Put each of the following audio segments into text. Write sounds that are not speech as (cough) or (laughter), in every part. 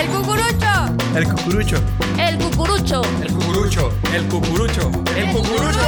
El cucurucho. El cucurucho. El cucurucho. El cucurucho. El cucurucho. El cucurucho.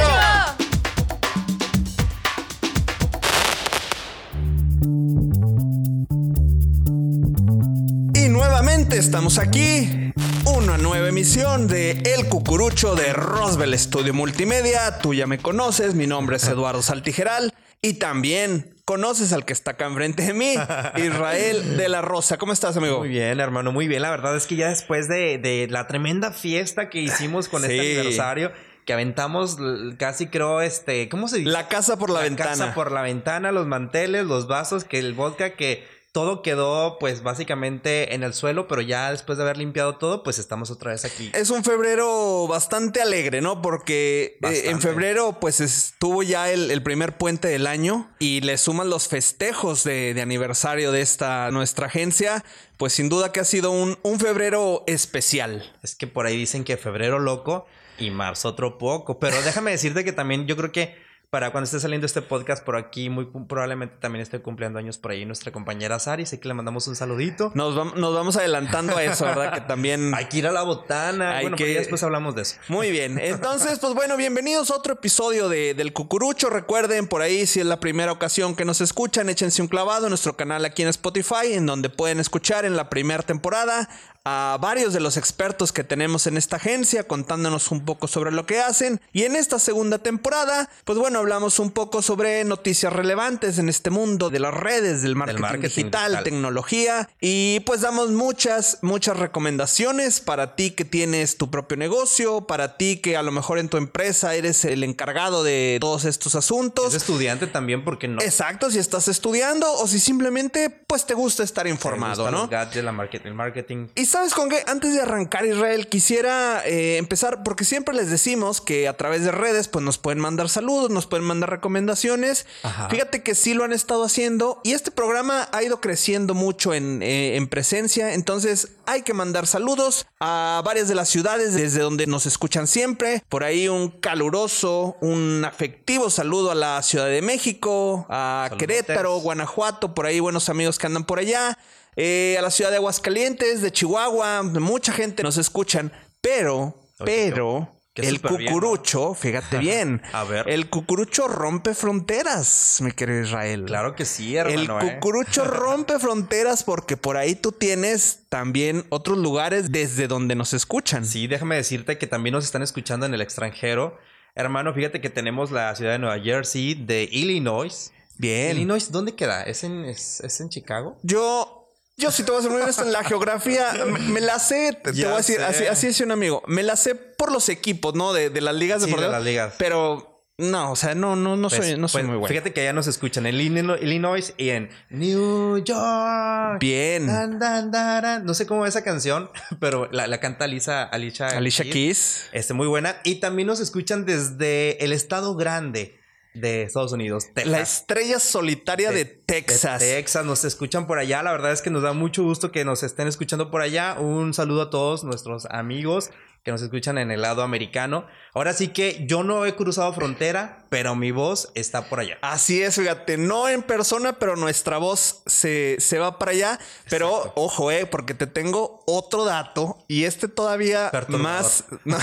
Y nuevamente estamos aquí. Una nueva emisión de El Cucurucho de Roswell Studio Multimedia. Tú ya me conoces, mi nombre es Eduardo Saltijeral. Y también conoces al que está acá enfrente de mí, (laughs) Israel de la Rosa. ¿Cómo estás, amigo? Muy bien, hermano, muy bien. La verdad es que ya después de, de la tremenda fiesta que hicimos con este aniversario, que aventamos casi creo, este, ¿cómo se dice? La casa por la, ventana. casa por la ventana, los manteles, los vasos, que el vodka, que todo quedó pues básicamente en el suelo, pero ya después de haber limpiado todo, pues estamos otra vez aquí. Es un febrero bastante alegre, ¿no? Porque eh, en febrero pues estuvo ya el, el primer puente del año y le suman los festejos de, de aniversario de esta nuestra agencia. Pues sin duda que ha sido un, un febrero especial. Es que por ahí dicen que febrero loco y marzo otro poco. Pero déjame decirte que también yo creo que para cuando esté saliendo este podcast por aquí, muy probablemente también esté cumpliendo años por ahí nuestra compañera Sari. Sé que le mandamos un saludito. Nos, vam- nos vamos adelantando a eso, ¿verdad? Que también... (laughs) Hay que ir a la botana. Hay bueno, que- ya después hablamos de eso. Muy bien. Entonces, pues bueno, bienvenidos a otro episodio de, del Cucurucho. Recuerden, por ahí, si es la primera ocasión que nos escuchan, échense un clavado en nuestro canal aquí en Spotify, en donde pueden escuchar en la primera temporada a varios de los expertos que tenemos en esta agencia, contándonos un poco sobre lo que hacen. Y en esta segunda temporada, pues bueno, hablamos un poco sobre noticias relevantes en este mundo de las redes, del marketing, marketing digital, digital. tecnología y pues damos muchas, muchas recomendaciones para ti que tienes tu propio negocio, para ti que a lo mejor en tu empresa eres el encargado de todos estos asuntos. Es estudiante también porque no. Exacto, si estás estudiando o si simplemente pues te gusta estar informado, ¿no? gadgets, la market- el marketing. Y sabes con qué, antes de arrancar Israel, quisiera eh, empezar porque siempre les decimos que a través de redes pues nos pueden mandar saludos, nos pueden mandar recomendaciones. Ajá. Fíjate que sí lo han estado haciendo y este programa ha ido creciendo mucho en, eh, en presencia, entonces hay que mandar saludos a varias de las ciudades desde donde nos escuchan siempre. Por ahí un caluroso, un afectivo saludo a la Ciudad de México, a. Querétaro, Guanajuato, por ahí buenos amigos que andan por allá. Eh, a la ciudad de Aguascalientes, de Chihuahua, mucha gente nos escuchan, pero, Oye, pero, que el súper bien, ¿no? cucurucho, fíjate (laughs) bien, A ver. el cucurucho rompe fronteras, mi querido Israel. Claro que sí, El hermano. ¿eh? cucurucho (laughs) rompe fronteras porque por ahí tú tienes también otros lugares desde donde nos escuchan. Sí, déjame decirte que también nos están escuchando en el extranjero. Hermano, fíjate que tenemos la ciudad de Nueva Jersey, de Illinois. Bien. Illinois, ¿dónde queda? ¿Es en, es, es en Chicago? Yo, yo si te voy a ser muy honesto en la geografía, me, me la sé, te, voy a decir, sé. así, así dice un amigo, me la sé por los equipos, ¿no? De, de las ligas Sí, de deportivas. las ligas. Pero no, o sea, no, no, no soy, Pues- no soy pues, muy bueno. Fíjate que allá nos escuchan en Illino- Illinois y en New York. Bien. Dan, dan. No sé cómo es esa canción, (laughs) pero la, la canta Alicia, Alicia, Alicia Keys. Este, muy buena. Y también nos escuchan desde el estado grande de Estados Unidos, Texas. La estrella solitaria de, Texas. De Texas, nos escuchan por allá. La verdad es que nos da mucho gusto que nos estén escuchando por allá. Un saludo a todos nuestros amigos que nos escuchan en el lado americano. Ahora sí que yo no he cruzado frontera, pero mi voz está por allá. Así es, fíjate, no en persona, pero nuestra voz se, se va para allá. Pero ojo, eh, porque te tengo otro dato y este todavía más. (laughs) No,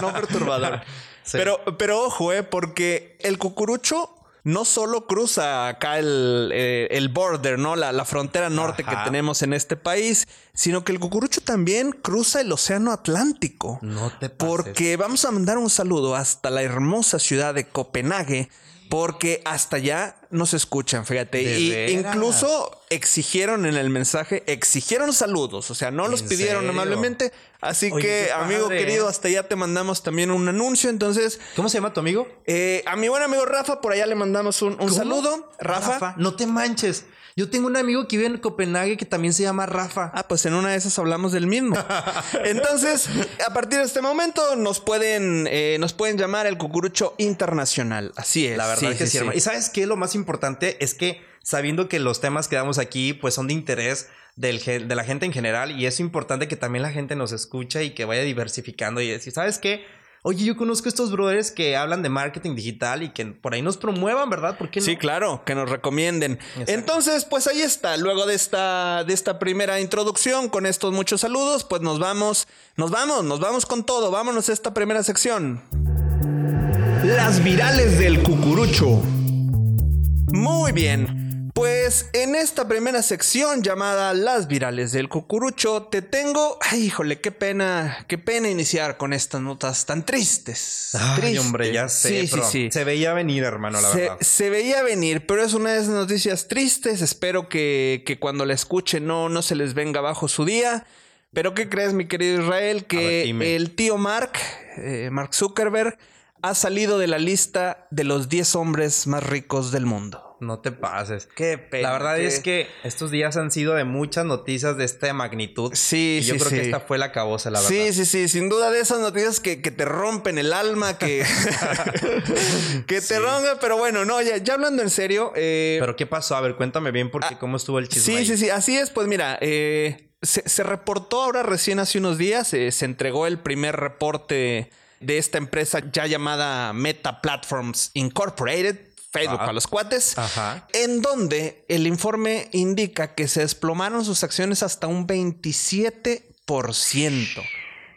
no perturbador. (laughs) Sí. Pero, pero ojo, eh, porque el cucurucho no solo cruza acá el, eh, el border, ¿no? La, la frontera norte Ajá. que tenemos en este país, sino que el cucurucho también cruza el océano Atlántico. No te pases. Porque vamos a mandar un saludo hasta la hermosa ciudad de Copenhague, porque hasta allá nos escuchan, fíjate. ¿De y veras? incluso exigieron en el mensaje, exigieron saludos, o sea, no los ¿En pidieron serio? amablemente. Así Oye, que, amigo querido, ¿eh? hasta allá te mandamos también un anuncio. Entonces, ¿Cómo se llama tu amigo? eh, a mi buen amigo Rafa, por allá le mandamos un, un saludo. Rafa. No te manches. Yo tengo un amigo que vive en Copenhague que también se llama Rafa. Ah, pues en una de esas hablamos del mismo. (laughs) Entonces, a partir de este momento nos pueden, eh, nos pueden llamar el cucurucho internacional. Así es. La verdad es que sí, sí. Y sabes qué? Lo más importante es que sabiendo que los temas que damos aquí pues son de interés del, de la gente en general y es importante que también la gente nos escuche y que vaya diversificando y decir, ¿sabes qué? oye, yo conozco estos brothers que hablan de marketing digital y que por ahí nos promuevan, ¿verdad? ¿Por qué no? Sí, claro, que nos recomienden. Exacto. Entonces, pues ahí está. Luego de esta, de esta primera introducción, con estos muchos saludos, pues nos vamos, nos vamos, nos vamos con todo. Vámonos a esta primera sección. Las virales del cucurucho. Muy bien. Pues en esta primera sección llamada Las virales del cucurucho, te tengo. Ay, híjole, qué pena, qué pena iniciar con estas notas tan tristes. Ay, Tristes. hombre, ya sé, Sí, sí, se veía venir, hermano, la se, verdad. se veía venir, pero es una de esas noticias tristes. Espero que, que cuando la escuchen no, no se les venga abajo su día. Pero ¿qué crees, mi querido Israel? Que ver, el tío Mark, eh, Mark Zuckerberg, ha salido de la lista de los 10 hombres más ricos del mundo. No te pases. Qué pena. La verdad es que estos días han sido de muchas noticias de esta magnitud. Sí, y yo sí, creo sí. que esta fue la cabosa, la verdad. Sí, sí, sí, sin duda de esas noticias que, que te rompen el alma, que, (laughs) que te rompen, pero bueno, no, ya, ya hablando en serio, eh, Pero ¿qué pasó? A ver, cuéntame bien porque cómo estuvo el chisme. Sí, ahí. sí, sí, así es. Pues mira, eh, se, se reportó ahora recién hace unos días, eh, se entregó el primer reporte de esta empresa ya llamada Meta Platforms Incorporated, Facebook Ah. para los cuates, Ajá. en donde el informe indica que se desplomaron sus acciones hasta un 27%.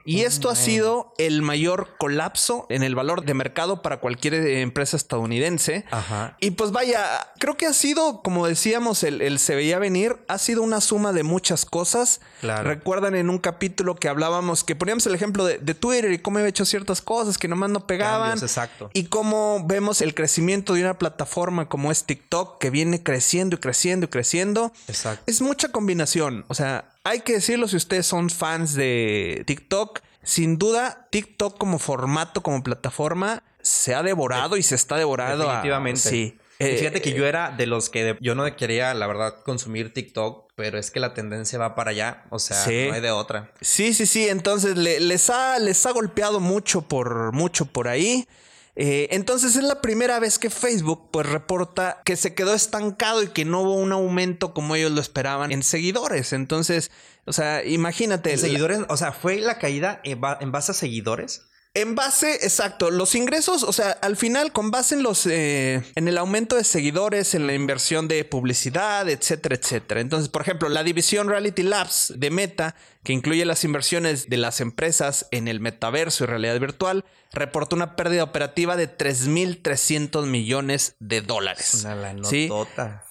Y esto ha sido el mayor colapso en el valor de mercado para cualquier eh, empresa estadounidense. Ajá. Y pues vaya, creo que ha sido, como decíamos, el, el se veía venir, ha sido una suma de muchas cosas. Claro. Recuerdan en un capítulo que hablábamos, que poníamos el ejemplo de, de Twitter y cómo había hecho ciertas cosas que nomás no pegaban. Cambios, exacto. Y cómo vemos el crecimiento de una plataforma como es TikTok, que viene creciendo y creciendo y creciendo. Exacto. Es mucha combinación. O sea, hay que decirlo si ustedes son fans de TikTok. Sin duda, TikTok como formato, como plataforma, se ha devorado y se está devorando. a- Definitivamente. sí. Eh, fíjate que yo era de los que de- yo no quería, la verdad, consumir TikTok, pero es que la tendencia va para allá. O sea, Sí. no hay de otra. Sí, sí, sí. Entonces le- les, ha, les ha golpeado mucho por, mucho por ahí. Eh, entonces es la primera vez que Facebook pues reporta que se quedó estancado y que no hubo un aumento como ellos lo esperaban en seguidores. Entonces, o sea, imagínate. Seguidores, o sea, ¿fue la caída en base a seguidores? En base, exacto, los ingresos, o sea, al final con base en los eh, en el aumento de seguidores, en la inversión de publicidad, etcétera, etcétera. Entonces, por ejemplo, la división Reality Labs de Meta, que incluye las inversiones de las empresas en el metaverso y realidad virtual, reportó una pérdida operativa de 3.300 millones de dólares. Una ¿Sí?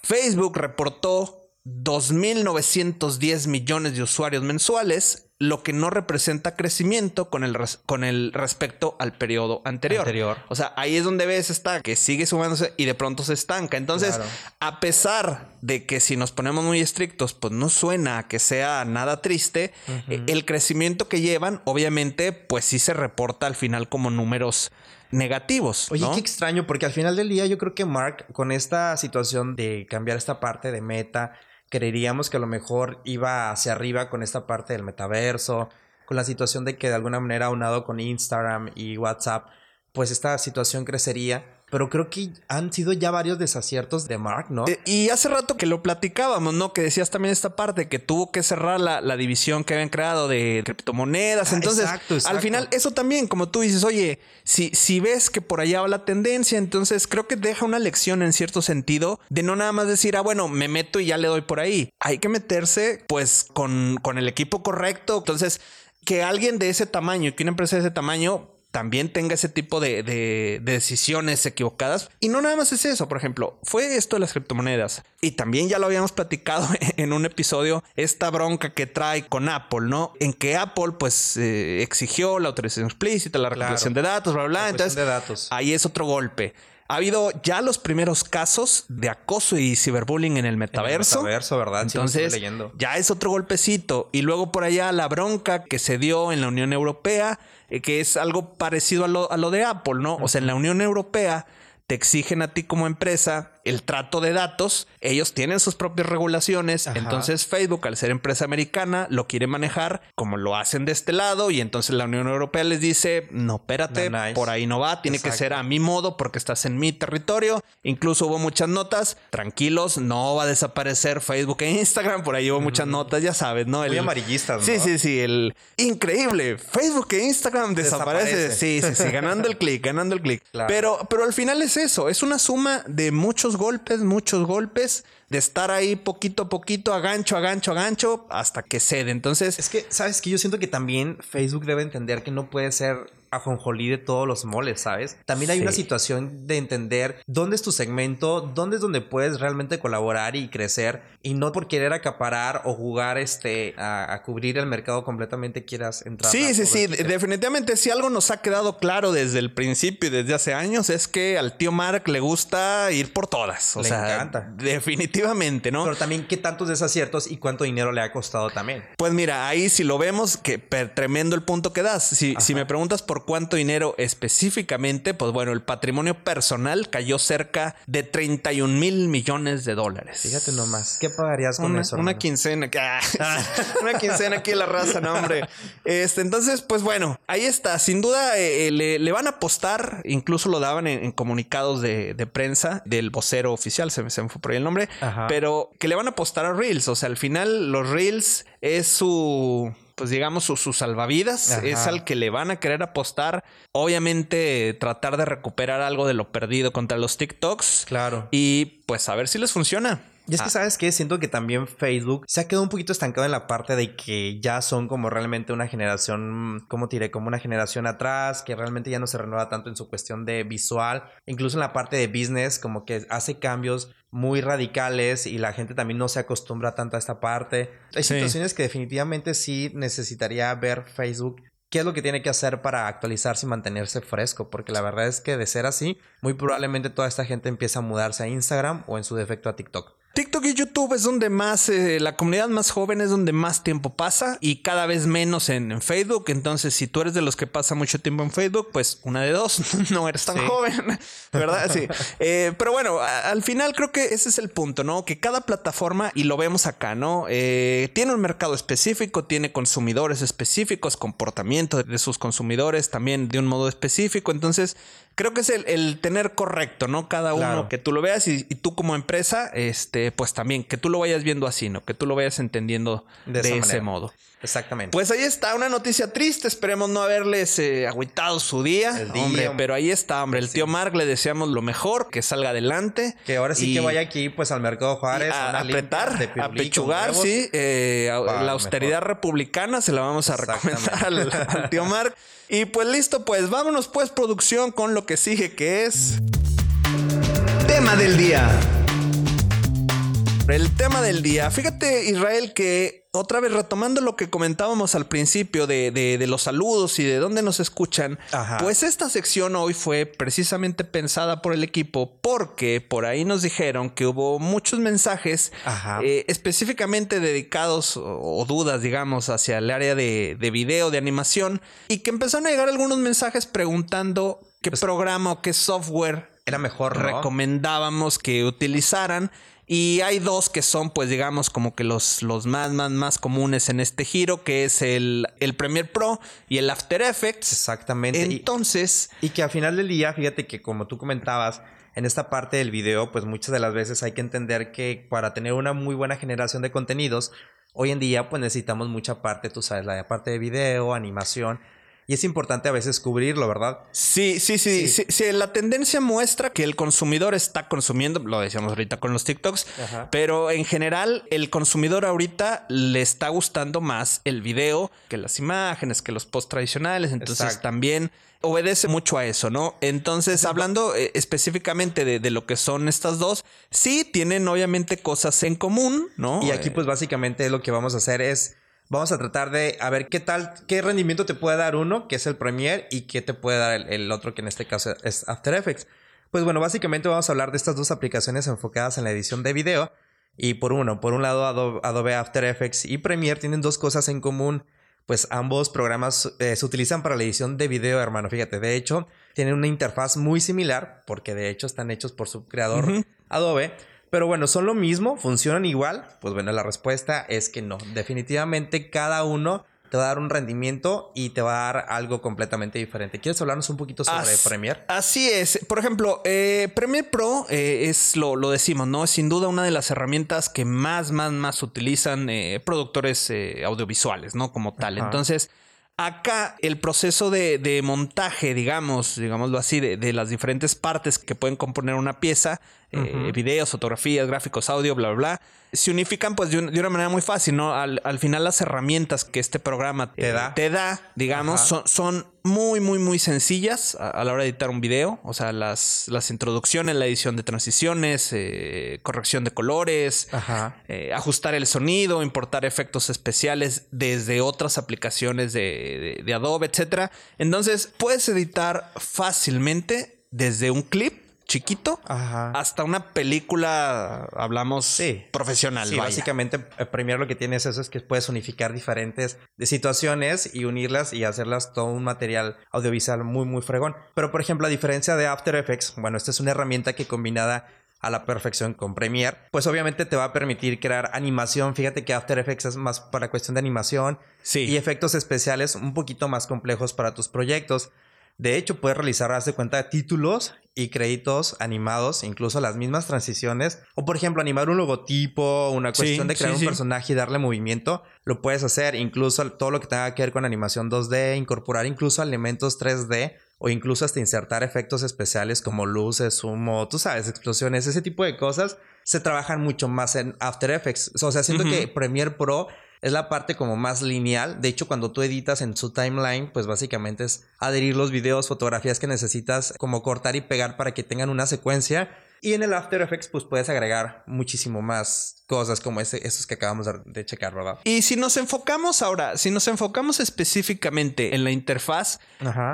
Facebook reportó 2.910 millones de usuarios mensuales, lo que no representa crecimiento con el, con el respecto al periodo anterior. Anterior. O sea, ahí es donde ves está que sigue sumándose y de pronto se estanca. Entonces, Claro. a pesar de que si nos ponemos muy estrictos, pues no suena a que sea nada triste, eh, el crecimiento que llevan, obviamente, pues sí se reporta al final como números negativos. Oye, ¿no? qué extraño, porque al final del día yo creo que Mark, con esta situación de cambiar esta parte de meta, creeríamos que a lo mejor iba hacia arriba con esta parte del metaverso, con la situación de que de alguna manera aunado con Instagram y WhatsApp, pues esta situación crecería. Pero creo que han sido ya varios desaciertos de Mark, ¿no? Eh, y hace rato que lo platicábamos, ¿no? Que decías también esta parte que tuvo que cerrar la, la división que habían creado de criptomonedas. Ah, Entonces, exacto, al final, eso también, como tú dices, oye, si, si ves que por allá va la tendencia, entonces creo que deja una lección en cierto sentido de no nada más decir, ah, bueno, me meto y ya le doy por ahí. Hay que meterse, pues, con, con el equipo correcto. Entonces, que alguien de ese tamaño, que una empresa de ese tamaño también tenga ese tipo de, de- de decisiones equivocadas. Y no nada más es eso, por ejemplo, fue esto de las criptomonedas. Y también ya lo habíamos platicado (laughs) en un episodio, esta bronca que trae con Apple, ¿no? En que Apple pues eh, exigió la autorización explícita, la recopilación de datos, bla, bla, bla. La Entonces, cuestión de datos. ahí es otro golpe. Ha habido ya los primeros casos de acoso y ciberbullying en el metaverso. metaverso, ¿verdad? Sí, lo estuve Entonces, leyendo. ya es otro golpecito. Y luego por allá la bronca que se dio en la Unión Europea, eh, que es algo parecido a lo, a lo de Apple, ¿no? O sea, en la Unión Europea te exigen a ti como empresa el trato de datos, ellos tienen sus propias regulaciones, Ajá. entonces Facebook, al ser empresa americana, lo quiere manejar como lo hacen de este lado y entonces la Unión Europea les dice, no, espérate, No, nice. por ahí no va, tiene que ser a mi modo porque estás en mi territorio. Incluso hubo muchas notas, tranquilos, no va a desaparecer Facebook e Instagram, por ahí hubo muchas notas, ya sabes, ¿no? Muy amarillistas, Sí, sí, sí, el increíble, Facebook e Instagram desaparece. Desaparece. Sí, sí, sí, ganando el clic, ganando el clic. (laughs) Claro. Pero, pero al final es eso, es una suma de muchos golpes, muchos golpes, de estar ahí poquito a poquito, a gancho, a gancho, a gancho, hasta que cede. Entonces, Es que, ¿sabes que Yo siento que también Facebook debe entender que no puede ser ajonjolí de todos los moles, ¿sabes? También hay Sí. una situación de entender dónde es tu segmento, dónde es donde puedes realmente colaborar y crecer y no por querer acaparar o jugar este a, a cubrir el mercado completamente quieras entrar. Sí, sí, sí. ticket. Definitivamente, si algo nos ha quedado claro desde el principio y desde hace años, es que al tío Mark le gusta ir por todas. O Le sea, encanta. definitivamente, ¿no? Pero también qué tantos desaciertos y cuánto dinero le ha costado también. Pues mira, ahí si lo vemos, que tremendo el punto que das. Si, si me preguntas por cuánto dinero específicamente, pues bueno, el patrimonio personal cayó cerca de 31 mil millones de dólares. Fíjate nomás, ¿qué pagarías con una, eso? una hermano? quincena. Ah, (laughs) (laughs) una quincena aquí en la raza, no, hombre. Este, entonces, pues bueno, ahí está. Sin duda, eh, eh, le, le van a apostar. Incluso lo daban en, en comunicados de, de prensa del vocero oficial, se me, se me fue por ahí el nombre. Ajá. Pero que le van a apostar a Reels. O sea, al final, los Reels es su. Pues digamos, su, su salvavidas Ajá. es al que le van a querer apostar. Obviamente, tratar de recuperar algo de lo perdido contra los TikToks. Claro. Y pues a ver si les funciona. Y es que, Ah, ¿sabes qué? Siento que también Facebook se ha quedado un poquito estancado en la parte de que ya son como realmente una generación, ¿cómo te diré? Como una generación atrás, que realmente ya no se renueva tanto en su cuestión de visual. Incluso en la parte de business, como que hace cambios muy radicales y la gente también no se acostumbra tanto a esta parte. Hay Sí. situaciones que definitivamente sí necesitaría ver Facebook. ¿Qué es lo que tiene que hacer para actualizarse y mantenerse fresco? Porque la verdad es que de ser así, muy probablemente toda esta gente empieza a mudarse a Instagram o en su defecto a TikTok. TikTok y YouTube es donde más, eh, la comunidad más joven es donde más tiempo pasa y cada vez menos en, en Facebook. Entonces, si tú eres de los que pasa mucho tiempo en Facebook, pues una de dos, (laughs) no eres tan Sí. joven, (laughs) ¿verdad? Sí. Eh, pero bueno, a- al final creo que ese es el punto, ¿no? Que cada plataforma, y lo vemos acá, ¿no? Eh, tiene un mercado específico, tiene consumidores específicos, comportamiento de sus consumidores también de un modo específico. Entonces, creo que es el, el tener correcto, ¿no? Cada uno Claro. que tú lo veas y, y tú como empresa, este, pues también que tú lo vayas viendo así, ¿no? Que tú lo vayas entendiendo de, ese manera. modo. Exactamente. Pues ahí está, una noticia triste. Esperemos no haberles eh, agüitado su día. El día, hombre, hombre. pero ahí está, hombre. El tío Mark le deseamos lo mejor, que salga adelante. que ahora sí y- que vaya aquí, pues al mercado Juárez. a, apretar, de a pechugar, sí. eh, a- la austeridad republicana se la vamos a recomendar al, al tío Mark. Y pues listo, pues vámonos pues producción con lo que sigue, que es... Tema del día. El tema del día. Fíjate, Israel, que otra vez retomando lo que comentábamos al principio de, de- de los saludos y de dónde nos escuchan, Ajá. pues esta sección hoy fue precisamente pensada por el equipo porque por ahí nos dijeron que hubo muchos mensajes eh, específicamente dedicados o, o dudas, digamos, hacia el área de, de video, de animación y que empezaron a llegar algunos mensajes preguntando qué programa o qué software Era mejor, ¿no? recomendábamos que utilizaran. Y hay dos que son, pues digamos, como que los, los más, más, más comunes en este giro, que es el, el Premiere Pro y el After Effects. Exactamente. Y- Entonces, Y que al final del día, fíjate que como tú comentabas, en esta parte del video, pues muchas de las veces hay que entender que para tener una muy buena generación de contenidos, hoy en día pues necesitamos mucha parte, tú sabes, la parte de video, animación, y es importante a veces cubrirlo, ¿verdad? sí, sí, sí, Sí. sí, sí, la tendencia muestra que el consumidor está consumiendo, lo decíamos ahorita con los TikToks, Ajá. pero en general el consumidor ahorita le está gustando más el video que las imágenes, que los post tradicionales, entonces Exacto. también obedece mucho a eso, ¿no? Entonces, hablando eh, específicamente de, de lo que son estas dos, sí tienen obviamente cosas en común, ¿no? Y aquí pues básicamente lo que vamos a hacer es, vamos a tratar de a ver qué tal, qué rendimiento te puede dar uno, que es el Premiere, y qué te puede dar el, el otro, que en este caso es After Effects. Pues bueno, básicamente vamos a hablar de estas dos aplicaciones enfocadas en la edición de video. Y por uno, por un lado Adobe, Adobe After Effects y Premiere tienen dos cosas en común. Pues ambos programas eh, se utilizan para la edición de video, hermano. Fíjate, de hecho, tienen una interfaz muy similar, porque de hecho están hechos por su creador Adobe. Pero bueno, ¿son lo mismo? ¿Funcionan igual? Pues bueno, la respuesta es que no. Definitivamente cada uno te va a dar un rendimiento y te va a dar algo completamente diferente. ¿Quieres hablarnos un poquito sobre Premiere? Así es. Por ejemplo, eh, Premiere Pro eh, es lo, lo, decimos, ¿no? Es sin duda una de las herramientas que más, más, más utilizan eh, productores audiovisuales, ¿no? Como tal. Entonces, Acá el proceso de, montaje, digamos, digámoslo así, de, las diferentes partes que pueden componer una pieza, eh, videos, fotografías, gráficos, audio, bla, bla, bla, se unifican pues de, una manera muy fácil, ¿no? Al, final las herramientas que este programa te da, te da digamos, son, son, muy, muy, muy sencillas a, la hora de editar un video. O sea, las, las introducciones, la edición de transiciones, eh, corrección de colores, eh, ajustar el sonido, importar efectos especiales desde otras aplicaciones de, de Adobe, etcétera. Entonces, puedes editar fácilmente desde un clip chiquito hasta una película, hablamos, profesional. Sí, básicamente eh, Premiere lo que tiene es eso, es que puedes unificar diferentes situaciones y unirlas y hacerlas todo un material audiovisual muy, muy fregón. Pero, por ejemplo, a diferencia de After Effects, bueno, esta es una herramienta que combinada a la perfección con Premiere, pues obviamente te va a permitir crear animación. Fíjate que After Effects es más para cuestión de animación y efectos especiales un poquito más complejos para tus proyectos. De hecho, puedes realizar, hace cuenta, títulos y créditos animados, incluso las mismas transiciones. O, por ejemplo, animar un logotipo, una cuestión de crear un personaje y darle movimiento. Lo puedes hacer, incluso todo lo que tenga que ver con animación 2D, incorporar incluso elementos 3D o incluso hasta insertar efectos especiales como luces, humo, tú sabes, explosiones, ese tipo de cosas se trabajan mucho más en After Effects. O sea, siento que Premiere Pro es la parte como más lineal. De hecho, cuando tú editas en su timeline, pues básicamente es adherir los videos, fotografías que necesitas, como cortar y pegar para que tengan una secuencia. Y en el After Effects, pues puedes agregar muchísimo más cosas como ese, esos que acabamos de checar, ¿verdad? Y si nos enfocamos ahora, si nos enfocamos específicamente en la interfaz,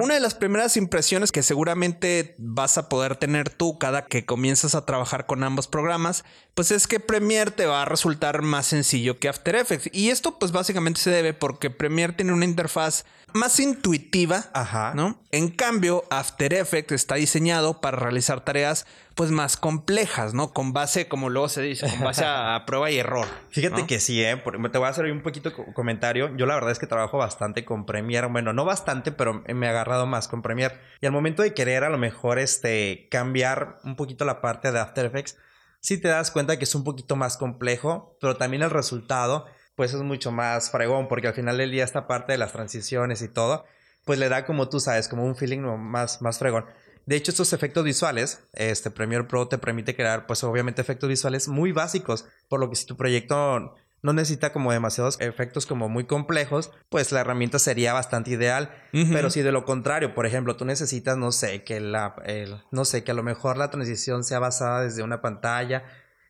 una de las primeras impresiones que seguramente vas a poder tener tú cada que comienzas a trabajar con ambos programas, pues es que Premiere te va a resultar más sencillo que After Effects. Y esto pues básicamente se debe porque Premiere tiene una interfaz más intuitiva, ¿no? En cambio, After Effects está diseñado para realizar tareas pues más complejas, ¿no? Con base, como luego se dice, con base a prueba y error. Fíjate que sí, ¿eh? te voy a hacer un poquito comentario. Yo la verdad es que trabajo bastante con Premiere. Bueno, no bastante, pero me he agarrado más con Premiere. Y al momento de querer a lo mejor este, cambiar un poquito la parte de After Effects, sí te das cuenta que es un poquito más complejo, pero también el resultado pues es mucho más fregón, porque al final del día esta parte de las transiciones y todo, pues le da como tú sabes, como un feeling más, más fregón. De hecho, estos efectos visuales, este Premiere Pro te permite crear, pues obviamente efectos visuales muy básicos, por lo que si tu proyecto no necesita como demasiados efectos como muy complejos, pues la herramienta sería bastante ideal. Pero si de lo contrario, por ejemplo, tú necesitas, no sé, que la, no sé, que a lo mejor la transición sea basada desde una pantalla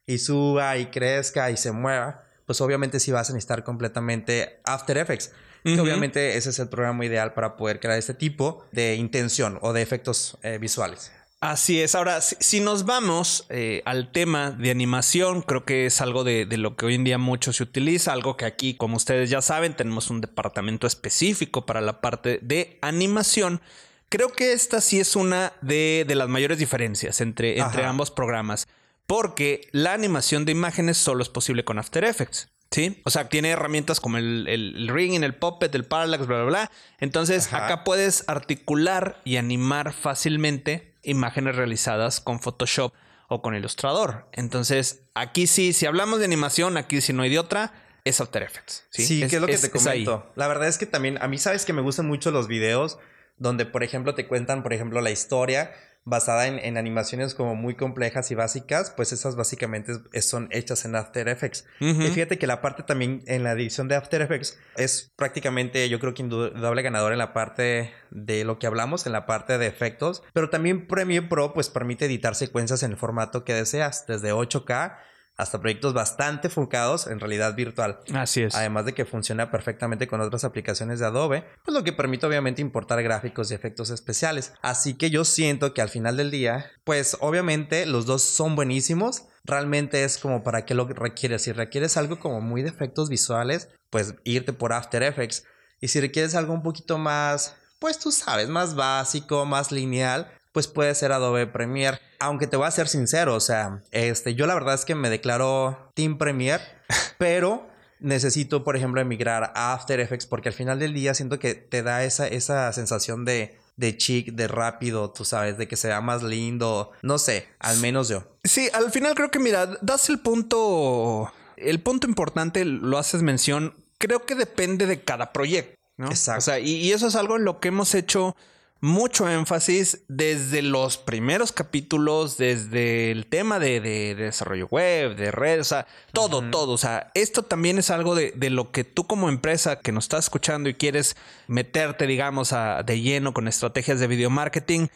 y suba y crezca y se mueva, pues obviamente sí vas a necesitar completamente After Effects obviamente ese es el programa ideal para poder crear este tipo de intención o de efectos eh, visuales. Así es. Ahora, si, nos vamos eh, al tema de animación, creo que es algo de, lo que hoy en día mucho se utiliza, algo que aquí, como ustedes ya saben, tenemos un departamento específico para la parte de animación. Creo que esta sí es una de, las mayores diferencias entre, entre ambos programas, porque la animación de imágenes solo es posible con After Effects. Sí, o sea, tiene herramientas como el, el, ring, el puppet, el parallax, bla, bla, bla. Entonces, acá puedes articular y animar fácilmente imágenes realizadas con Photoshop o con Illustrator. Entonces, aquí sí, si hablamos de animación, aquí sí no hay de otra, es After Effects. Sí, que es lo que te comento. La verdad es que también, a mí sabes que me gustan mucho los videos donde, por ejemplo, te cuentan, por ejemplo, la historia basada en, animaciones como muy complejas y básicas, pues esas básicamente son hechas en After Effects. Y fíjate que la parte también en la edición de After Effects es prácticamente, yo creo que indudable ganador en la parte de lo que hablamos, en la parte de efectos, pero también Premiere Pro pues permite editar secuencias en el formato que deseas, desde 8K hasta proyectos bastante enfocados en realidad virtual. Así es. Además de que funciona perfectamente con otras aplicaciones de Adobe, pues lo que permite obviamente importar gráficos y efectos especiales. Así que yo siento que al final del día, pues obviamente los dos son buenísimos. Realmente es como para qué lo requieres. Si requieres algo como muy de efectos visuales, pues irte por After Effects. Y si requieres algo un poquito más pues tú sabes, más básico, más lineal, pues puede ser Adobe Premiere. Aunque te voy a ser sincero, o sea, este, yo la verdad es que me declaro Team Premiere, (laughs) pero necesito, por ejemplo, emigrar a After Effects porque al final del día siento que te da esa, esa sensación de, de chic, de rápido, tú sabes, de que sea más lindo. No sé, al menos yo. Sí, al final creo que, mira, das el punto. El punto importante, lo haces mención. Creo que depende de cada proyecto, ¿no? Exacto. O sea, y, y eso es algo en lo que hemos hecho mucho énfasis desde los primeros capítulos, desde el tema de, de- de desarrollo web, de redes, o sea, todo, todo. O sea, esto también es algo de, de lo que tú como empresa que nos estás escuchando y quieres meterte, digamos, a- de lleno con estrategias de video marketing,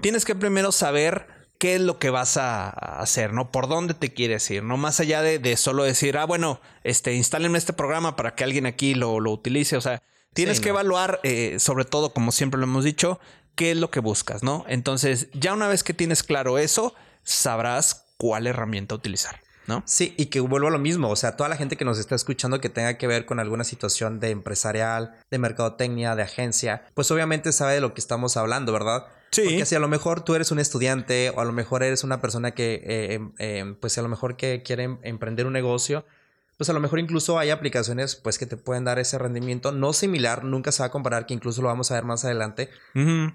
tienes que primero saber qué es lo que vas a a hacer, ¿no? Por dónde te quieres ir, ¿no? Más allá de, de solo decir, ah, bueno, este, instálenme este programa para que alguien aquí lo, lo utilice. O sea, tienes Sí, que no. evaluar, eh, sobre todo, como siempre lo hemos dicho, qué es lo que buscas, ¿no? Entonces, ya una vez que tienes claro eso, sabrás cuál herramienta utilizar, ¿no? Sí, y que vuelvo a lo mismo, o sea, toda la gente que nos está escuchando que tenga que ver con alguna situación de empresarial, de mercadotecnia, de agencia, pues obviamente sabe de lo que estamos hablando, ¿verdad? Sí. Porque si a lo mejor tú eres un estudiante o a lo mejor eres una persona que, eh, em, pues a lo mejor que quiere em- emprender un negocio, pues a lo mejor incluso hay aplicaciones pues que te pueden dar ese rendimiento, no similar, nunca se va a comparar, que incluso lo vamos a ver más adelante,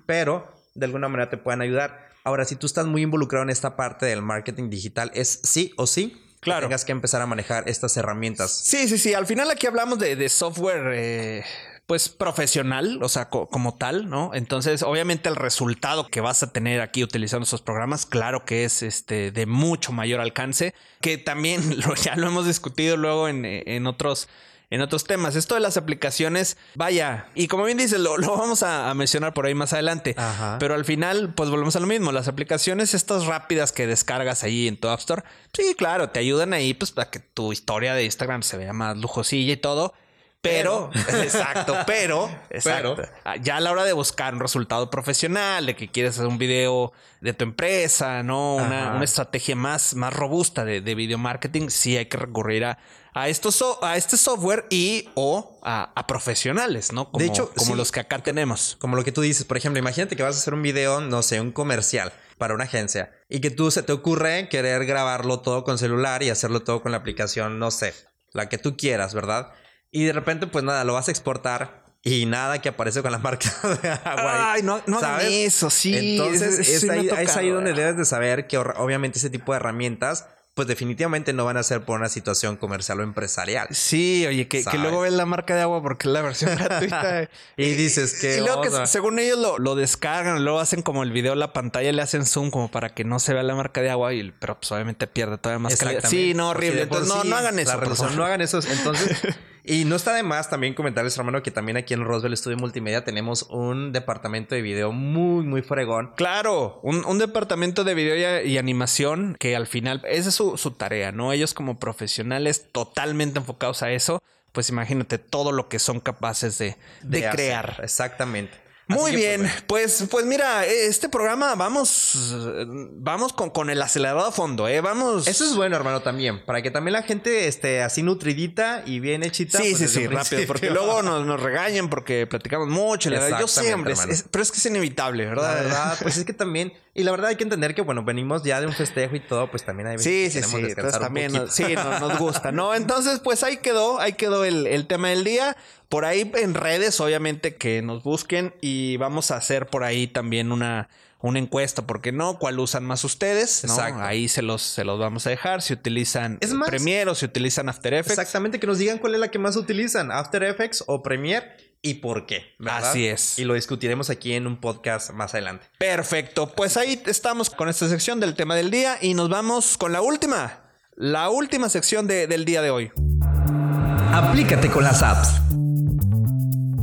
pero de alguna manera te pueden ayudar. Ahora, si tú estás muy involucrado en esta parte del marketing digital, es sí o sí que Claro. tengas que empezar a manejar estas herramientas. Sí, sí, sí. Al final aquí hablamos de, de software, eh, pues profesional, o sea, co- como tal, ¿no? Entonces, obviamente el resultado que vas a tener aquí utilizando esos programas, claro que es este de mucho mayor alcance, que también (laughs) lo, ya lo hemos discutido luego en, eh, en otros en otros temas. Esto de las aplicaciones, vaya, y como bien dices, lo, lo vamos a, a mencionar por ahí más adelante. Ajá. Pero al final, pues volvemos a lo mismo. Las aplicaciones estas rápidas que descargas ahí en tu App Store, sí, claro, te ayudan ahí pues para que tu historia de Instagram se vea más lujosilla y todo. (laughs) Pero, exacto, pero, exacto. Pero. Ya a la hora de buscar un resultado profesional, de que quieres hacer un video de tu empresa, ¿no? Una, estrategia más, más robusta de, de video marketing, sí hay que recurrir a, a, estos a este software y o a, a profesionales, ¿no? Como, De hecho, como sí. los que acá tenemos. Como lo que tú dices, por ejemplo, imagínate que vas a hacer un video, no sé, un comercial para una agencia y que tú se te ocurre querer grabarlo todo con celular y hacerlo todo con la aplicación, no sé, la que tú quieras, ¿verdad? Y de repente, pues nada, lo vas a exportar y nada que aparece con la (laughs) marca de agua. Ay, no, no hagan eso, sí. Entonces, es- es, ahí, es ahí tocado. donde debes de saber que obviamente ese tipo de herramientas, pues definitivamente no van a ser por una situación comercial o empresarial. Sí, oye, que, que luego ven la marca de agua porque es la versión (laughs) gratuita. Y dices que... y luego que según ellos lo, lo descargan, luego hacen como el video, la pantalla le hacen zoom como para que no se vea la marca de agua, y, pero pues obviamente pierde todavía más calidad. Sí, no, horrible. De por Entonces, no, sí, no hagan eso. favor. no hagan eso. Entonces, (laughs) y no está de más también comentarles, hermano, que también aquí en Roswell Studio Multimedia tenemos un departamento de video muy, muy fregón. Claro, un, un departamento de video y, y animación que al final, esa es su, su tarea, ¿no? Ellos como profesionales totalmente enfocados a eso, pues imagínate todo lo que son capaces de, de crear. Exactamente. Muy que, bien, pues, pues, pues mira, este programa vamos, vamos con, con el acelerado a fondo, ¿eh? Vamos. Eso es bueno, hermano, también. Para que también la gente esté así nutridita y bien hechita. Sí, pues, sí, sí, rápido, porque luego nos, nos regañan porque platicamos mucho. la verdad. Yo hombre, es- es- pero es que es inevitable, La ¿verdad? verdad, (laughs) pues es que también, y la verdad hay que entender que, bueno, venimos ya de un festejo y todo, pues también hay veces Sí, que sí, sí. Entonces también nos, sí, no- nos gusta, ¿no? (laughs) Entonces, pues ahí quedó, ahí quedó el, el tema del día. Por ahí en redes, obviamente, que nos busquen y vamos a hacer por ahí también una, una encuesta, porque no, cuál usan más ustedes, ¿no? Exacto. Ahí se los, se los vamos a dejar. Si utilizan Es más- Premiere o si utilizan After Effects. Exactamente, que nos digan cuál es la que más utilizan, After Effects o Premiere y por qué. ¿verdad? Así es. Y lo discutiremos aquí en un podcast más adelante. Perfecto, pues ahí estamos con esta sección del tema del día y nos vamos con la última, la última sección de- del día de hoy. Aplícate con las apps.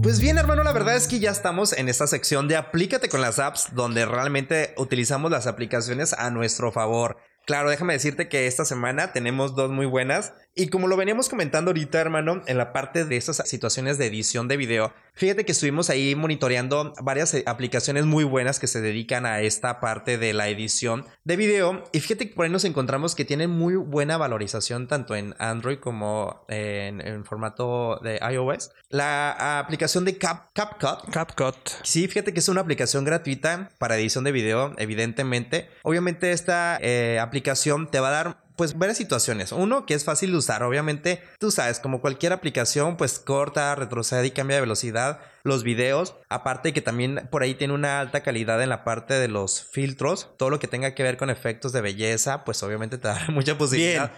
Pues bien, hermano, la verdad es que ya estamos en esta sección de Aplícate con las apps, donde realmente utilizamos las aplicaciones a nuestro favor. Claro, déjame decirte que esta semana tenemos dos muy buenas Y como lo veníamos comentando ahorita, hermano, en la parte de esas situaciones de edición de video, fíjate que estuvimos ahí monitoreando varias eh, aplicaciones muy buenas que se dedican a esta parte de la edición de video. Y fíjate que por ahí nos encontramos que tienen muy buena valorización tanto en Android como en, en formato de iOS. La aplicación de Cap, CapCut. CapCut. Sí, fíjate que es una aplicación gratuita para edición de video, evidentemente. Obviamente esta eh, aplicación te va a dar pues varias situaciones. Uno, que es fácil de usar. Obviamente, tú sabes, como cualquier aplicación, pues corta, retrocede y cambia de velocidad los videos. Aparte que también por ahí tiene una alta calidad en la parte de los filtros. Todo lo que tenga que ver con efectos de belleza, pues obviamente te da (laughs) mucha posibilidad.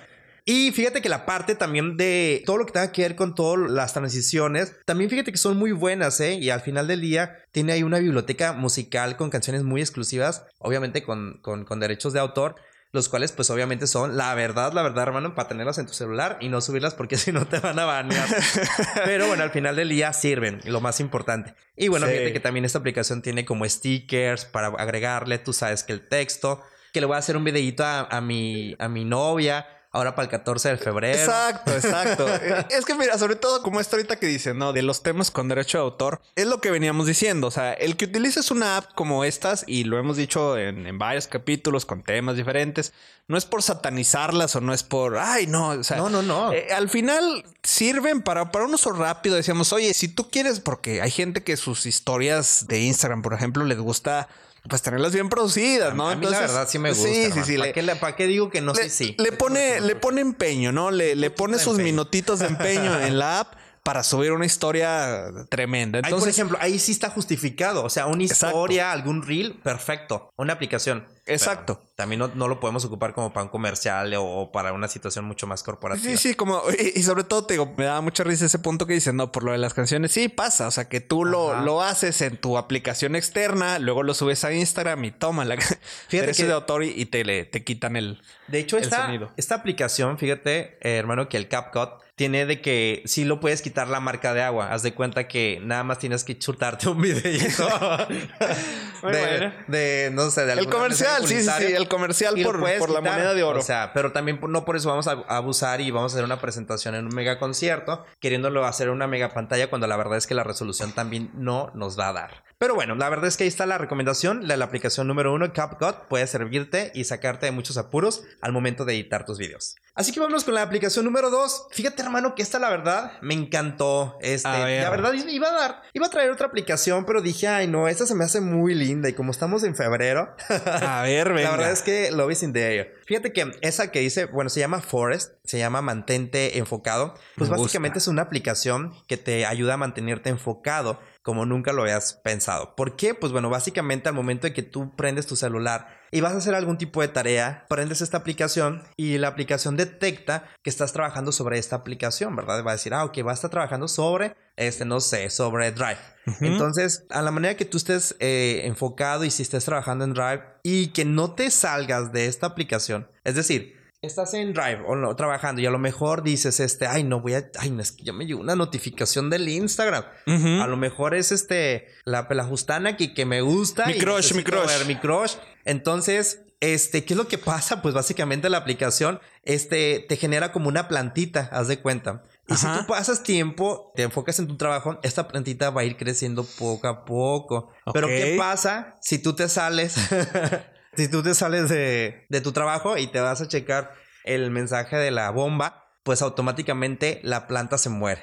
Y fíjate que la parte también de todo lo que tenga que ver con todas las transiciones, también fíjate que son muy buenas, ¿eh? Y al final del día tiene ahí una biblioteca musical con canciones muy exclusivas, obviamente con, con, con derechos de autor los cuales pues obviamente son la verdad, la verdad, hermano, para tenerlas en tu celular y no subirlas porque (laughs) si no te van a banear. (laughs) Pero bueno, al final del día sirven, lo más importante. Y bueno, fíjate que también esta aplicación tiene como stickers para agregarle, tú sabes que el texto, que le voy a hacer un videito a, a mi, a mi novia ahora para el 14 de febrero. Exacto, exacto. (laughs) es que mira, sobre todo como esto ahorita que dicen, ¿no? De los temas con derecho de autor, es lo que veníamos diciendo. O sea, el que utilices una app como estas, y lo hemos dicho en, varios capítulos con temas diferentes, no es por satanizarlas o no es por, ay, no, o sea, no, no, no. Eh, al final sirven para, para un uso rápido. Decíamos, oye, si tú quieres, porque hay gente que sus historias de Instagram, por ejemplo, les gusta pues tenerlas bien producidas, ¿no? A mí la verdad sí me gusta. Sí, sí, sí. ¿Para, qué, ¿Para, qué, digo que no? Le, sí, sí. Le pone, le pone empeño, ¿no? Le, le pone sus minutitos de empeño en la app para subir una historia tremenda. Entonces, ahí, por ejemplo, ahí sí está justificado. O sea, una historia, algún reel, perfecto. Una aplicación. Exacto. también no, lo podemos ocupar como pan comercial o, para una situación mucho más corporativa. Sí, sí, como, y, sobre todo te digo, me da mucha risa ese punto que dicen, no, por lo de las canciones, sí pasa. O sea, que tú lo, lo, haces en tu aplicación externa, luego lo subes a Instagram y toma la (laughs) fíjate que de autor y, te, le, te quitan el. De hecho, esta, esta aplicación, fíjate, eh, hermano, que el CapCut tiene de que sí lo puedes quitar la marca de agua. Haz de cuenta que nada más tienes que chutarte un videito (laughs) de, de, no sé, de El comercial, sí, sí, sí, el comercial por, por la moneda de oro. O sea, pero también no por eso vamos a abusar y vamos a hacer una presentación en un mega concierto, queriéndolo hacer una mega pantalla cuando la verdad es que la resolución también no nos va a dar. Pero bueno, la verdad es que ahí está la recomendación. La, la aplicación número uno, CapCut, puede servirte y sacarte de muchos apuros al momento de editar tus videos. Así que vámonos con la aplicación número dos. Fíjate, hermano, que esta la verdad me encantó. Este, la verdad iba a dar, iba a traer otra aplicación, pero dije, ay no, esta se me hace muy linda y como estamos en febrero. (laughs) a ver, venga. La verdad es que Love is in the air. Fíjate que esa que dice, bueno, se llama Forest, se llama Mantente enfocado. Pues básicamente es una aplicación que te ayuda a mantenerte enfocado como nunca lo habías pensado. ¿Por qué? Pues bueno, básicamente al momento de que tú prendes tu celular y vas a hacer algún tipo de tarea, prendes esta aplicación y la aplicación detecta que estás trabajando sobre esta aplicación, ¿verdad? Va a decir, ah, ok, va a estar trabajando sobre, este, no sé, sobre Drive. Entonces, a la manera que tú estés eh, enfocado y si estés trabajando en Drive y que no te salgas de esta aplicación, es decir, estás en Drive o no, trabajando y a lo mejor dices, este, ay, no voy a, ay, no, es que ya me llegó una notificación del Instagram. A lo mejor es este, la pelajustana que, que me gusta. Mi crush, mi crush. Ver mi crush. Entonces, este, ¿qué es lo que pasa? Pues básicamente la aplicación, este, te genera como una plantita, haz de cuenta. Y si tú pasas tiempo, te enfocas en tu trabajo, esta plantita va a ir creciendo poco a poco. Pero ¿qué pasa si tú te sales? (laughs) Si tú te sales de, tu trabajo y te vas a checar el mensaje de la bomba, pues automáticamente la planta se muere.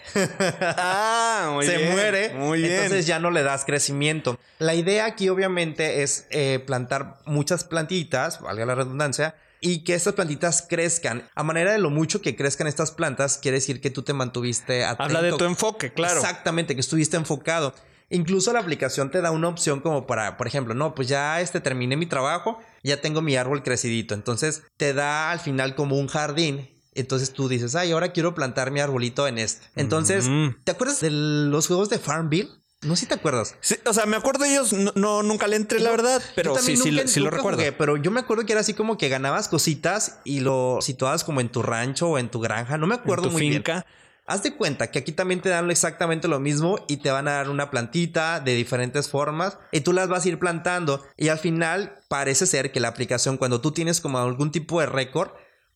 ah, muy se muere. Muy bien. Entonces ya no le das crecimiento. La idea aquí obviamente es eh, plantar muchas plantitas, valga la redundancia, y que estas plantitas crezcan. A manera de lo mucho que crezcan estas plantas, quiere decir que tú te mantuviste atento. Habla de tu enfoque, claro. Exactamente, que estuviste enfocado. Incluso la aplicación te da una opción como para, por ejemplo, no, pues ya este terminé mi trabajo, ya tengo mi árbol crecidito. Entonces te da al final como un jardín. Entonces tú dices, ay, ahora quiero plantar mi arbolito en este. Entonces, ¿te acuerdas de los juegos de Farmville? No sé si te acuerdas. o sea, me acuerdo de ellos, no, nunca le entré, la verdad, pero sí, sí, sí, lo recuerdo. pero yo me acuerdo que era así como que ganabas cositas y lo situabas como en tu rancho o en tu granja. No me acuerdo en tu muy finca. bien. Haz de cuenta que aquí también te dan exactamente lo mismo y te van a dar una plantita de diferentes formas y tú las vas a ir plantando. Y al final parece ser que la aplicación cuando tú tienes como algún tipo de récord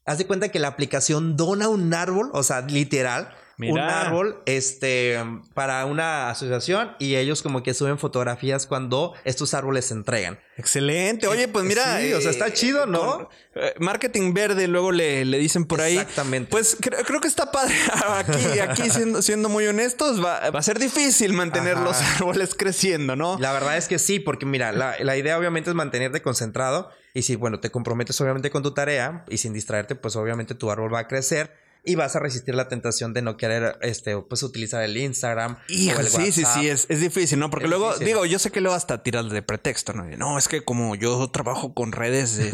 Haz de cuenta que la aplicación dona un árbol, o sea, literal, un árbol este para una asociación y ellos como que suben fotografías cuando estos árboles se entregan. Excelente. Oye, pues mira. Sí, o sea, está chido, ¿no? eh, marketing verde, luego le, le dicen por ahí. Exactamente. Pues creo, creo que está padre. (laughs) Aquí, aquí siendo, siendo muy honestos, va, va a ser difícil mantener Ajá. los árboles creciendo, ¿no? La verdad es que sí, porque mira, la, la idea obviamente es mantenerte concentrado y si, bueno, te comprometes obviamente con tu tarea y sin distraerte, pues obviamente tu árbol va a crecer y vas a resistir la tentación de no querer, este, pues utilizar el Instagram. o Hijo, el sí, sí, sí, es, es difícil, ¿no? Porque Es luego, difícil. digo, yo sé que luego hasta tiras de pretexto, ¿no? No, es que como yo trabajo con redes, eh,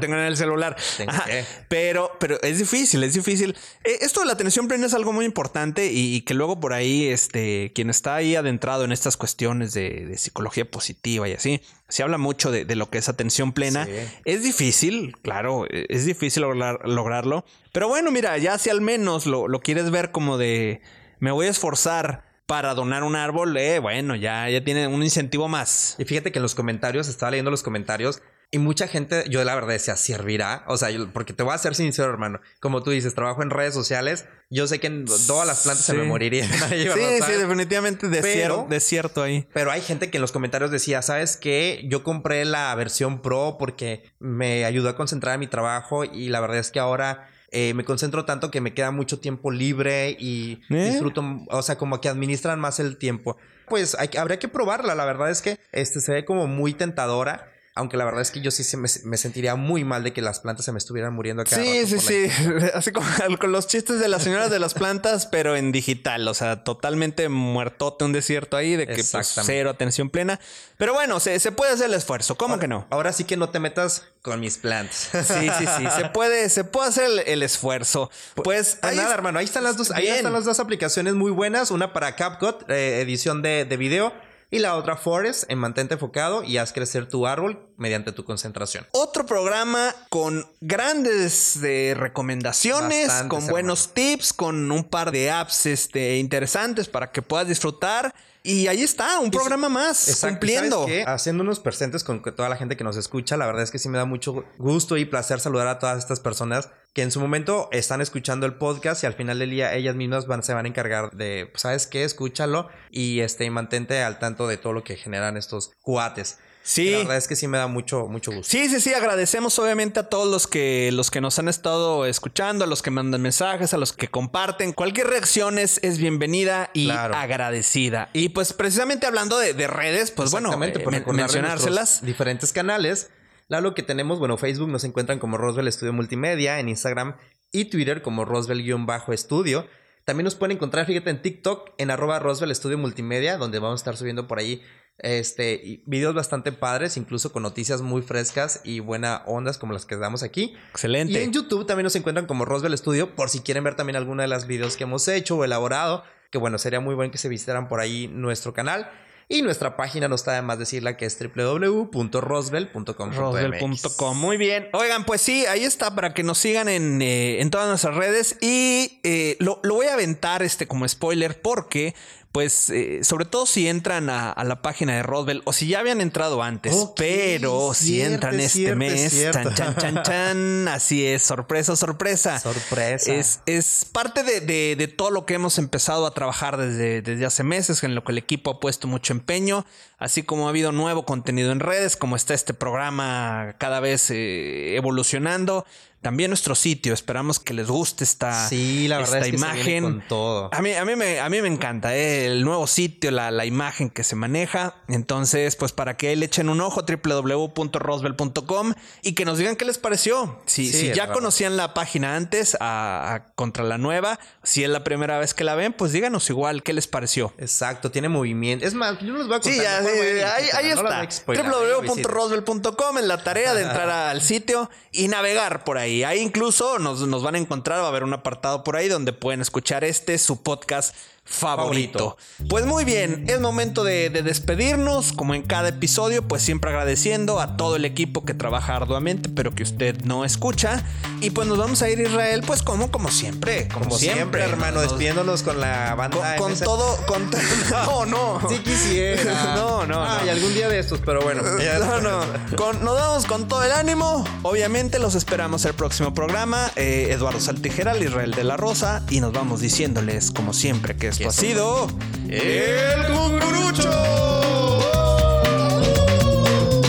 tengo (laughs) en el celular. Tengo Ajá, que. Pero, pero es difícil, es difícil. Eh, esto de la atención plena es algo muy importante y, y que luego por ahí, este, quien está ahí adentrado en estas cuestiones de, de psicología positiva y así, se habla mucho de, de lo que es atención plena. Sí. Es difícil, claro, eh, es difícil lograr- lograrlo. Pero bueno, mira, ya si al menos lo, lo quieres ver como de me voy a esforzar para donar un árbol, eh, bueno, ya, ya tiene un incentivo más. Y fíjate que en los comentarios, estaba leyendo los comentarios y mucha gente, yo la verdad decía, servirá. O sea, yo- porque te voy a ser sincero, hermano. Como tú dices, trabajo en redes sociales. Yo sé que en todas las plantas se me morirían. (laughs) ahí, Sí, sí, definitivamente desierto, desierto ahí. Pero hay gente que en los comentarios decía, ¿sabes qué? Yo compré la versión Pro porque me ayudó a concentrar en mi trabajo y la verdad es que ahora eh, me concentro tanto que me queda mucho tiempo libre y ¿Eh? disfruto, o sea, como que administran más el tiempo. Pues hay, habría que probarla, la verdad es que este se ve como muy tentadora. Aunque la verdad es que yo sí se me, me sentiría muy mal de que las plantas se me estuvieran muriendo acá. Sí, sí, sí. (laughs) Así como con los chistes de las señoras de las plantas, pero en digital. O sea, totalmente muertote un desierto ahí de que pues, cero atención plena. Pero bueno, se, se puede hacer el esfuerzo. ¿Cómo que no? Ahora sí que no te metas con mis plantas. Sí, sí, sí. Se (laughs) puede, se puede hacer el, el esfuerzo. Pues Pues ahí nada, es- hermano, ahí están las dos, ahí están las dos aplicaciones muy buenas, una para CapCut, eh, edición de, de video, y la otra Forest, en mantente enfocado y haz crecer tu árbol mediante tu concentración. Otro programa con grandes eh, recomendaciones, Bastantes, con buenos tips, con un par de apps este, interesantes para que puedas disfrutar. Y ahí está, un programa más, Exacto, cumpliendo. ¿sabes qué? Haciéndonos presentes con que toda la gente que nos escucha, la verdad es que sí me da mucho gusto y placer saludar a todas estas personas que en su momento están escuchando el podcast y al final del día ellas mismas van, se van a encargar de, pues, ¿sabes qué? Escúchalo y este, y mantente al tanto de todo lo que generan estos cuates. Sí. La verdad es que sí me da mucho, mucho gusto. Sí, sí, sí, agradecemos obviamente a todos los que, los que nos han estado escuchando, a los que mandan mensajes, a los que comparten. Cualquier reacción es, es bienvenida y Claro. agradecida. Y pues precisamente hablando de, de redes, pues bueno, eh, mencionárselas. diferentes canales. Claro que tenemos, bueno, Facebook nos encuentran como Roswell Estudio Multimedia, en Instagram y Twitter como Roswell-Estudio. También nos pueden encontrar, fíjate, en TikTok, en arroba Roswell Estudio Multimedia, donde vamos a estar subiendo por ahí este, videos bastante padres, incluso con noticias muy frescas y buena ondas como las que damos aquí. Excelente. Y en YouTube también nos encuentran como Roswell Studio por si quieren ver también alguna de las videos que hemos hecho o elaborado. Que bueno, sería muy bueno que se visitaran por ahí nuestro canal. Y nuestra página no está de más decirla que es www.roswell.com. Roswell.com. Muy bien. Oigan, pues sí, ahí está para que nos sigan en, eh, en todas nuestras redes. Y eh, lo, lo voy a aventar este como spoiler porque, pues, eh, sobre todo si entran a, a la página de Roswell o si ya habían entrado antes, pero si entran es este cierto, mes, es cierto. chan, chan, chan, chan, (laughs) así es, sorpresa, sorpresa. Sorpresa. Es, es parte de, de- de todo lo que hemos empezado a trabajar desde, desde hace meses, en lo que el equipo ha puesto mucho empeño, así como ha habido nuevo contenido en redes, como está este programa cada vez eh, evolucionando. También nuestro sitio, esperamos que les guste esta, Sí, la verdad esta es que imagen. viene con todo. A mí, a mí, me, a mí me encanta eh, el nuevo sitio, la, la imagen que se maneja. Entonces, pues para que le echen un ojo, www.roswell.com y que nos digan qué les pareció. Si, Sí, si es ya verdad. conocían la página antes a- a- contra la nueva, si es la primera vez que la ven, pues díganos igual qué les pareció. Exacto, tiene movimiento. Es más, yo no les voy a contar. Sí, ya, mejor sí, ahí, ahí no está. www.roswell.com en la tarea de entrar (laughs) al sitio y navegar por ahí. Ahí. Incluso nos, nos van a encontrar, va a haber un apartado por ahí donde pueden escuchar este, su podcast favorito. Pues muy bien, es momento de, de despedirnos, como en cada episodio, pues siempre agradeciendo a todo el equipo que trabaja arduamente, pero que usted no escucha. Y pues nos vamos a ir a Israel, pues como, como siempre, como, Como siempre, hermano, Nos- despidiéndonos con la Con, banda. con MS. todo, con (laughs) (laughs) no, no. Sí quisiera. (laughs) No, no, Ay, no. algún día de estos, pero bueno. ya No, no. Con- nos vamos con todo el ánimo. Obviamente los esperamos el próximo programa. Eh, Eduardo Saltijeral, Israel de la Rosa. Y nos vamos diciéndoles, como siempre, que que ha sido el Congurucho.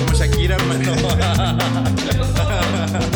Como Shakira, hermano. (laughs)